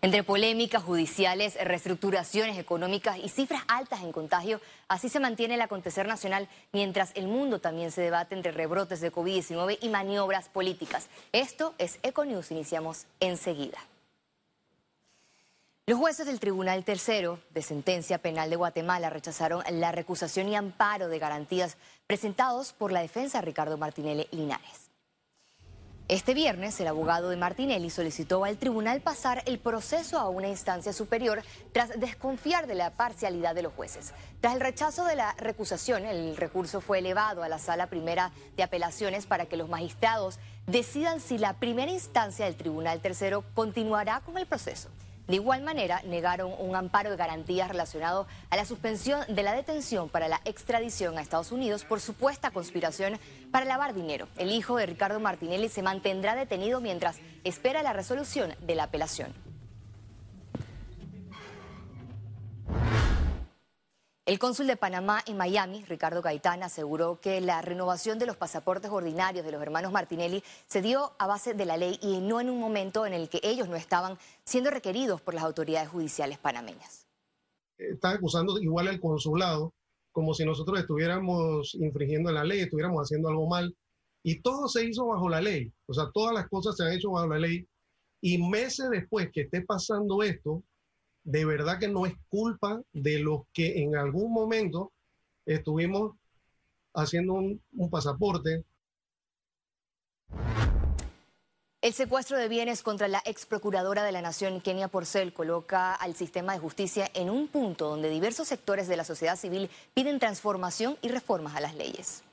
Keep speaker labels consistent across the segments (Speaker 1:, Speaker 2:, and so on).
Speaker 1: Entre polémicas judiciales, reestructuraciones económicas y cifras altas en contagio, así se mantiene el acontecer nacional mientras el mundo también se debate entre rebrotes de COVID-19 y maniobras políticas. Esto es Econews, iniciamos enseguida. Los jueces del Tribunal Tercero de Sentencia Penal de Guatemala rechazaron la recusación y amparo de garantías presentados por la defensa Ricardo Martinelli Linares. Este viernes, el abogado de Martinelli solicitó al tribunal pasar el proceso a una instancia superior tras desconfiar de la parcialidad de los jueces. Tras el rechazo de la recusación, el recurso fue elevado a la sala primera de apelaciones para que los magistrados decidan si la primera instancia del tribunal tercero continuará con el proceso. De igual manera, negaron un amparo de garantías relacionado a la suspensión de la detención para la extradición a Estados Unidos por supuesta conspiración para lavar dinero. El hijo de Ricardo Martinelli se mantendrá detenido mientras espera la resolución de la apelación. El cónsul de Panamá en Miami, Ricardo Gaitán, aseguró que la renovación de los pasaportes ordinarios de los hermanos Martinelli se dio a base de la ley y no en un momento en el que ellos no estaban siendo requeridos por las autoridades judiciales panameñas.
Speaker 2: Están acusando igual al consulado como si nosotros estuviéramos infringiendo la ley, estuviéramos haciendo algo mal. Y todo se hizo bajo la ley. O sea, todas las cosas se han hecho bajo la ley. Y meses después que esté pasando esto, de verdad que no es culpa de los que en algún momento estuvimos haciendo un, pasaporte.
Speaker 1: El secuestro de bienes contra la ex procuradora de la Nación, Kenia Porcel, coloca al sistema de justicia en un punto donde diversos sectores de la sociedad civil piden transformación y reformas a las leyes.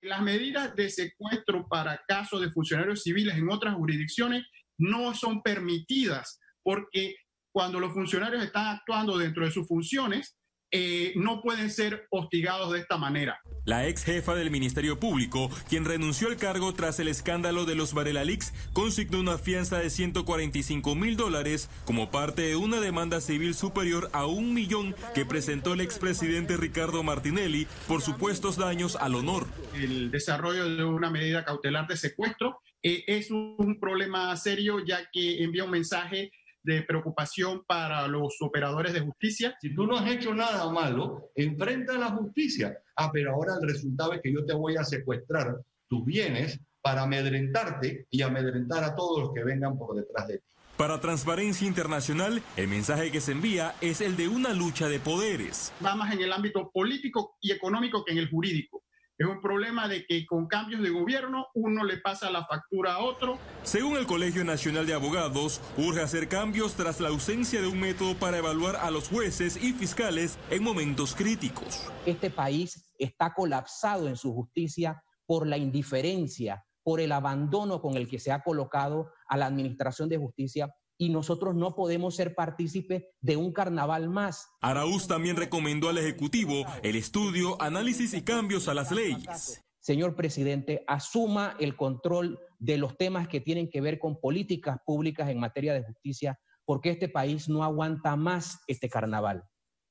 Speaker 3: Las medidas de secuestro para casos de funcionarios civiles en otras jurisdicciones no son permitidas porque cuando los funcionarios están actuando dentro de sus funciones, eh, no pueden ser hostigados de esta manera.
Speaker 4: La ex jefa del Ministerio Público, quien renunció al cargo tras el escándalo de los Varela Leaks, consignó una fianza de 145 mil dólares como parte de una demanda civil superior a un millón que presentó el expresidente Ricardo Martinelli por supuestos daños al honor.
Speaker 3: El desarrollo de una medida cautelar de secuestro eh, es un problema serio ya que envía un mensaje de preocupación para los operadores de justicia.
Speaker 5: Si tú no has hecho nada malo, enfrenta a la justicia. Ah, pero ahora el resultado es que yo te voy a secuestrar tus bienes para amedrentarte y amedrentar a todos los que vengan por detrás de ti.
Speaker 4: Para Transparencia Internacional, el mensaje que se envía es el de una lucha de poderes.
Speaker 3: Va más en el ámbito político y económico que en el jurídico. Es un problema de que con cambios de gobierno uno le pasa la factura a otro.
Speaker 4: Según el Colegio Nacional de Abogados, urge hacer cambios tras la ausencia de un método para evaluar a los jueces y fiscales en momentos críticos.
Speaker 6: Este país está colapsado en su justicia por la indiferencia, por el abandono con el que se ha colocado a la Administración de Justicia y nosotros no podemos ser partícipes de un carnaval más.
Speaker 4: Araúz también recomendó al Ejecutivo el estudio, análisis y cambios a las leyes.
Speaker 6: Señor presidente, asuma el control de los temas que tienen que ver con políticas públicas en materia de justicia, porque este país no aguanta más este carnaval.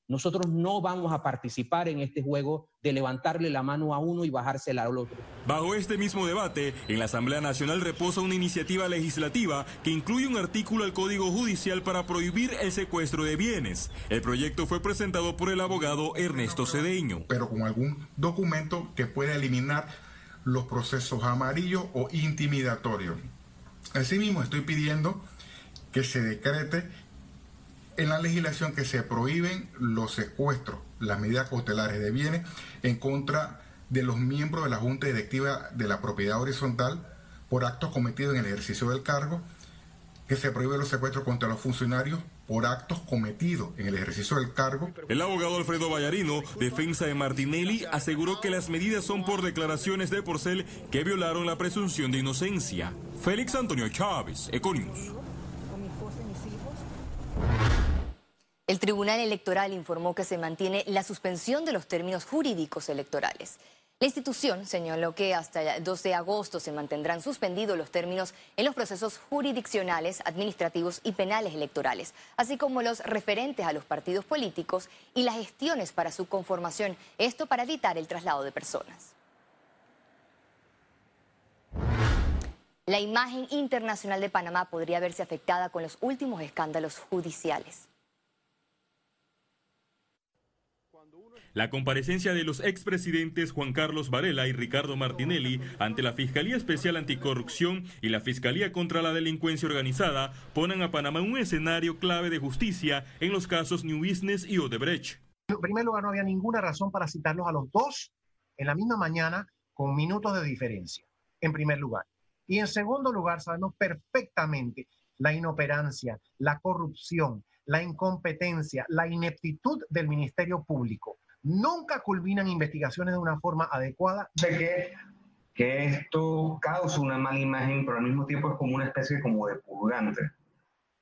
Speaker 6: Nosotros no vamos a participar en este juego de levantarle la mano a uno y bajársela al otro.
Speaker 4: Bajo este mismo debate, en la Asamblea Nacional reposa una iniciativa legislativa que incluye un artículo al Código Judicial para prohibir el secuestro de bienes. El proyecto fue presentado por el abogado Ernesto Cedeño.
Speaker 7: Pero con algún documento que pueda eliminar los procesos amarillos o intimidatorios. Asimismo, estoy pidiendo que se decrete en la legislación que se prohíben los secuestros, las medidas cautelares de bienes en contra de los miembros de la Junta Directiva de la Propiedad Horizontal por actos cometidos en el ejercicio del cargo, que se prohíben los secuestros contra los funcionarios por actos cometidos en el ejercicio del cargo.
Speaker 4: El abogado Alfredo Vallarino, defensa de Martinelli, aseguró que las medidas son por declaraciones de Porcel que violaron la presunción de inocencia. Félix Antonio Chávez, Econius.
Speaker 1: El Tribunal Electoral informó que se mantiene la suspensión de los términos jurídicos electorales. La institución señaló que hasta el 2 de agosto se mantendrán suspendidos los términos en los procesos jurisdiccionales, administrativos y penales electorales, así como los referentes a los partidos políticos y las gestiones para su conformación, esto para evitar el traslado de personas. la imagen internacional de Panamá podría verse afectada con los últimos escándalos judiciales.
Speaker 4: La comparecencia de los expresidentes Juan Carlos Varela y Ricardo Martinelli ante la Fiscalía Especial Anticorrupción y la Fiscalía contra la Delincuencia Organizada ponen a Panamá un escenario clave de justicia en los casos New Business y Odebrecht.
Speaker 8: En primer lugar, no había ninguna razón para citarlos a los dos en la misma mañana con minutos de diferencia, en primer lugar. Y en segundo lugar, sabemos perfectamente la inoperancia, la corrupción, la incompetencia, la ineptitud del Ministerio Público nunca culminan investigaciones de una forma adecuada.
Speaker 9: Sé que, que esto causa una mala imagen, pero al mismo tiempo es como una especie como de purgante.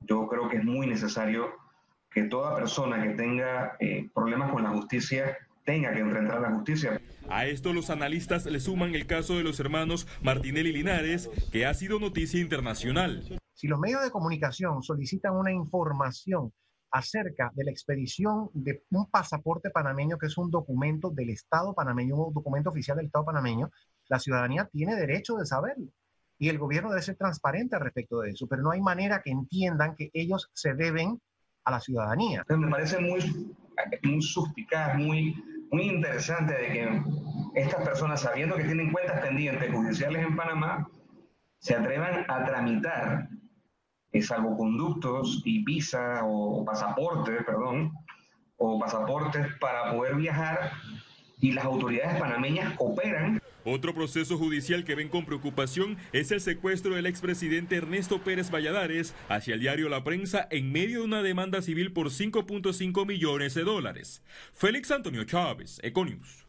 Speaker 9: Yo creo que es muy necesario que toda persona que tenga eh, problemas con la justicia tenga que enfrentar la justicia.
Speaker 4: A esto los analistas le suman el caso de los hermanos Martinelli Linares, que ha sido noticia internacional.
Speaker 8: Si los medios de comunicación solicitan una información acerca de la expedición de un pasaporte panameño, que es un documento del Estado panameño, un documento oficial del Estado panameño, la ciudadanía tiene derecho de saberlo. Y el gobierno debe ser transparente respecto de eso, pero no hay manera que entiendan que ellos se deben a la ciudadanía.
Speaker 9: Me parece muy, muy suspicaz, muy, muy interesante de que estas personas, sabiendo que tienen cuentas pendientes judiciales en Panamá, se atrevan a tramitar salvoconductos y visa o pasaportes, perdón, o pasaportes para poder viajar y las autoridades panameñas operan.
Speaker 4: Otro proceso judicial que ven con preocupación es el secuestro del expresidente Ernesto Pérez Valladares hacia el diario La Prensa en medio de una demanda civil por 5.5 millones de dólares. Félix Antonio Chávez, Econius.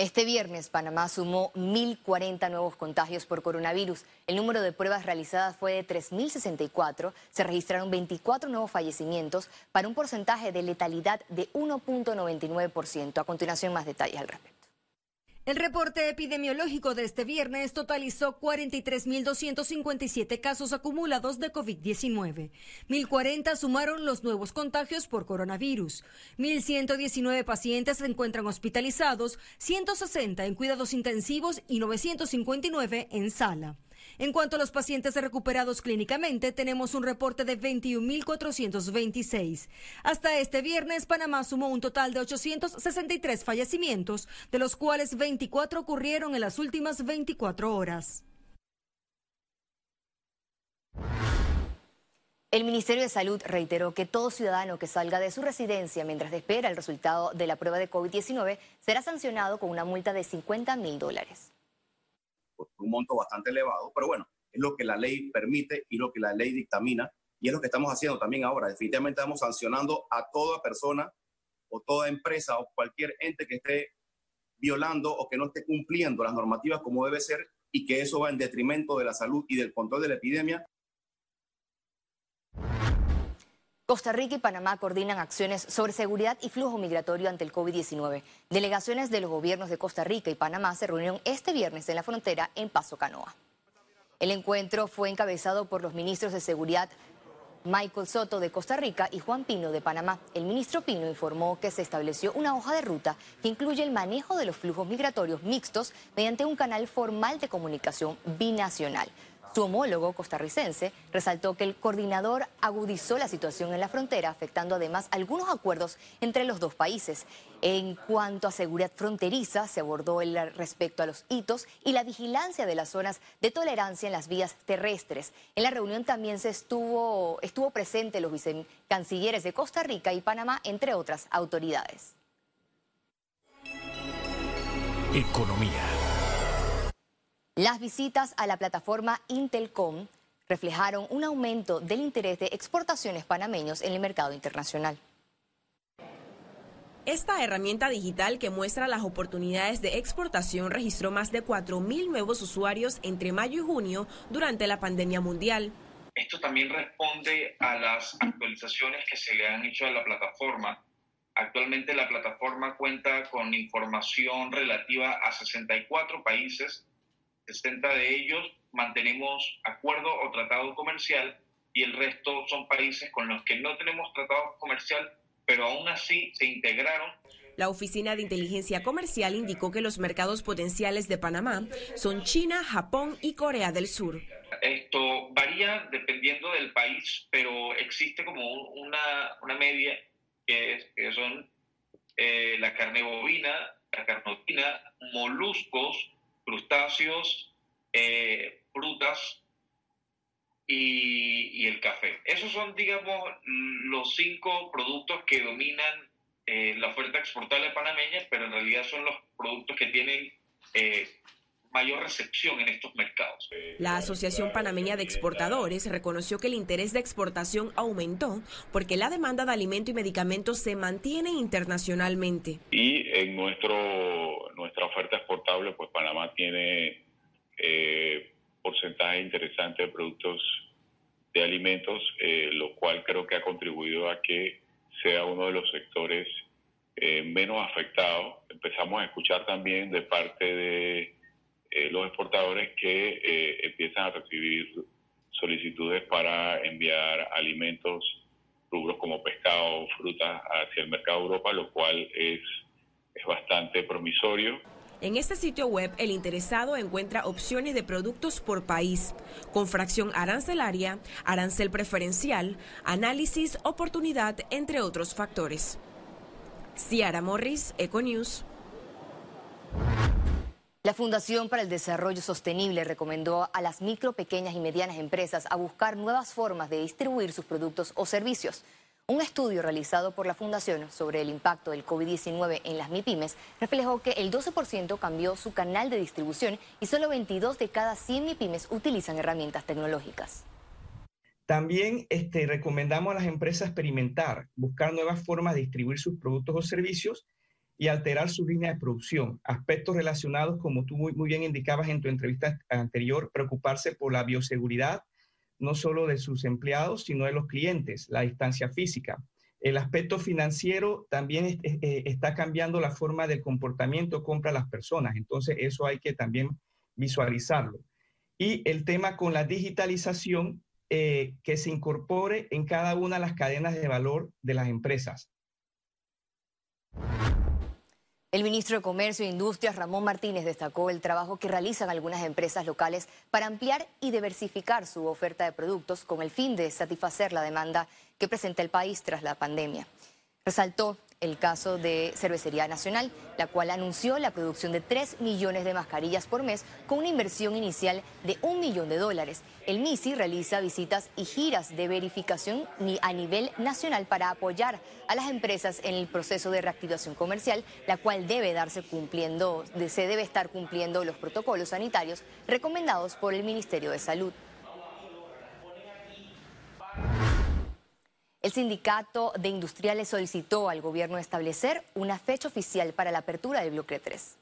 Speaker 1: Este viernes, Panamá sumó 1.040 nuevos contagios por coronavirus. El número de pruebas realizadas fue de 3.064. Se registraron 24 nuevos fallecimientos para un porcentaje de letalidad de 1.99%. A continuación, más detalles al respecto.
Speaker 10: El reporte epidemiológico de este viernes totalizó 43.257 casos acumulados de COVID-19. 1.040 sumaron los nuevos contagios por coronavirus. 1.119 pacientes se encuentran hospitalizados, 160 en cuidados intensivos y 959 en sala. En cuanto a los pacientes recuperados clínicamente, tenemos un reporte de 21.426. Hasta este viernes, Panamá sumó un total de 863 fallecimientos, de los cuales 24 ocurrieron en las últimas 24 horas.
Speaker 1: El Ministerio de Salud reiteró que todo ciudadano que salga de su residencia mientras espera el resultado de la prueba de COVID-19 será sancionado con una multa de 50 mil dólares
Speaker 11: un monto bastante elevado, pero bueno, es lo que la ley permite y lo que la ley dictamina y es lo que estamos haciendo también ahora. Definitivamente estamos sancionando a toda persona o toda empresa o cualquier ente que esté violando o que no esté cumpliendo las normativas como debe ser y que eso va en detrimento de la salud y del control de la epidemia.
Speaker 1: Costa Rica y Panamá coordinan acciones sobre seguridad y flujo migratorio ante el COVID-19. Delegaciones de los gobiernos de Costa Rica y Panamá se reunieron este viernes en la frontera en Paso Canoa. El encuentro fue encabezado por los ministros de Seguridad Michael Soto de Costa Rica y Juan Pino de Panamá. El ministro Pino informó que se estableció una hoja de ruta que incluye el manejo de los flujos migratorios mixtos mediante un canal formal de comunicación binacional. Su homólogo costarricense resaltó que el coordinador agudizó la situación en la frontera, afectando además algunos acuerdos entre los dos países. En cuanto a seguridad fronteriza, se abordó el respecto a los hitos y la vigilancia de las zonas de tolerancia en las vías terrestres. En la reunión también se estuvo, estuvo presente los vicecancilleres de Costa Rica y Panamá, entre otras autoridades.
Speaker 12: Economía.
Speaker 1: Las visitas a la plataforma Intelcom reflejaron un aumento del interés de exportaciones panameños en el mercado internacional.
Speaker 13: Esta herramienta digital que muestra las oportunidades de exportación registró más de 4.000 nuevos usuarios entre mayo y junio durante la pandemia mundial.
Speaker 14: Esto también responde a las actualizaciones que se le han hecho a la plataforma. Actualmente la plataforma cuenta con información relativa a 64 países 60 de ellos mantenemos acuerdo o tratado comercial y el resto son países con los que no tenemos tratado comercial, pero aún así se integraron
Speaker 13: La Oficina de Inteligencia Comercial indicó que los mercados potenciales de Panamá son China, Japón y Corea del Sur.
Speaker 14: Esto varía dependiendo del país, pero existe como una, una media que, que son eh, la carne bovina, la carnotina, moluscos, crustáceos, eh, frutas y, el café. Esos son, digamos, los cinco productos que dominan eh, la oferta exportable panameña, pero en realidad son los productos que tienen mayor recepción en estos mercados.
Speaker 13: La Asociación Panameña de Exportadores reconoció que el interés de exportación aumentó porque la demanda de alimento y medicamentos se mantiene internacionalmente.
Speaker 15: Y en nuestro nuestra oferta exportable, pues Panamá tiene eh, porcentaje interesante de productos de alimentos, eh, lo cual creo que ha contribuido a que sea uno de los sectores eh, menos afectados. Empezamos a escuchar también de parte de eh, los exportadores que eh, empiezan a recibir solicitudes para enviar alimentos, rubros como pescado, frutas hacia el mercado de Europa, lo cual es, es bastante promisorio.
Speaker 13: En este sitio web, el interesado encuentra opciones de productos por país, con fracción arancelaria, arancel preferencial, análisis, oportunidad, entre otros factores. Ciara Morris, Econews.
Speaker 1: La Fundación para el Desarrollo Sostenible recomendó a las micro, pequeñas y medianas empresas a buscar nuevas formas de distribuir sus productos o servicios. Un estudio realizado por la Fundación sobre el impacto del COVID-19 en las MIPIMES reflejó que el 12% cambió su canal de distribución y solo 22 de cada 100 MIPIMES utilizan herramientas tecnológicas.
Speaker 16: También este, recomendamos a las empresas experimentar, buscar nuevas formas de distribuir sus productos o servicios y alterar su línea de producción. Aspectos relacionados, como tú muy, bien indicabas en tu entrevista anterior, preocuparse por la bioseguridad, no solo de sus empleados, sino de los clientes, la distancia física. El aspecto financiero también eh, está cambiando la forma del comportamiento compra las personas, entonces eso hay que también visualizarlo. Y el tema con la digitalización, eh, que se incorpore en cada una de las cadenas de valor de las empresas.
Speaker 1: El ministro de Comercio e Industrias, Ramón Martínez, destacó el trabajo que realizan algunas empresas locales para ampliar y diversificar su oferta de productos con el fin de satisfacer la demanda que presenta el país tras la pandemia. Resaltó el caso de Cervecería Nacional, la cual anunció la producción de 3 millones de mascarillas por mes con una inversión inicial de un millón de dólares. El MISI realiza visitas y giras de verificación a nivel nacional para apoyar a las empresas en el proceso de reactivación comercial, la cual debe darse cumpliendo, se debe estar cumpliendo los protocolos sanitarios recomendados por el Ministerio de Salud. El sindicato de industriales solicitó al gobierno establecer una fecha oficial para la apertura del bloque 3.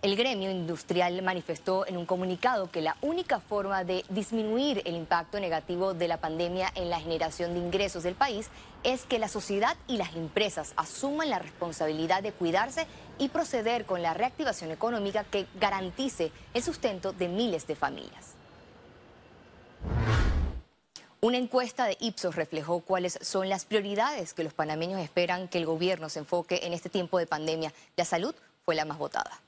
Speaker 1: El gremio industrial manifestó en un comunicado que la única forma de disminuir el impacto negativo de la pandemia en la generación de ingresos del país es que la sociedad y las empresas asuman la responsabilidad de cuidarse y proceder con la reactivación económica que garantice el sustento de miles de familias. Una encuesta de Ipsos reflejó cuáles son las prioridades que los panameños esperan que el gobierno se enfoque en este tiempo de pandemia. La salud fue la más votada.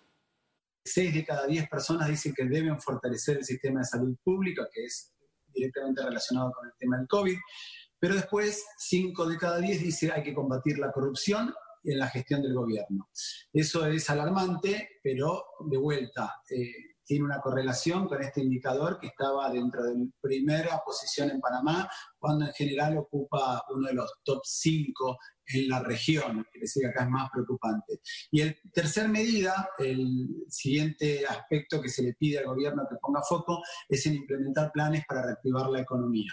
Speaker 17: Seis de cada diez personas dicen que deben fortalecer el sistema de salud pública, que es directamente relacionado con el tema del COVID. Pero después, cinco de cada diez dice hay que combatir la corrupción en la gestión del gobierno. Eso es alarmante, pero de vuelta, eh, tiene una correlación con este indicador que estaba dentro de primera posición en Panamá, cuando en general ocupa uno de los top 5 en la región, que decir acá es más preocupante. Y el tercer medida, el siguiente aspecto que se le pide al gobierno que ponga foco, es en implementar planes para reactivar la economía.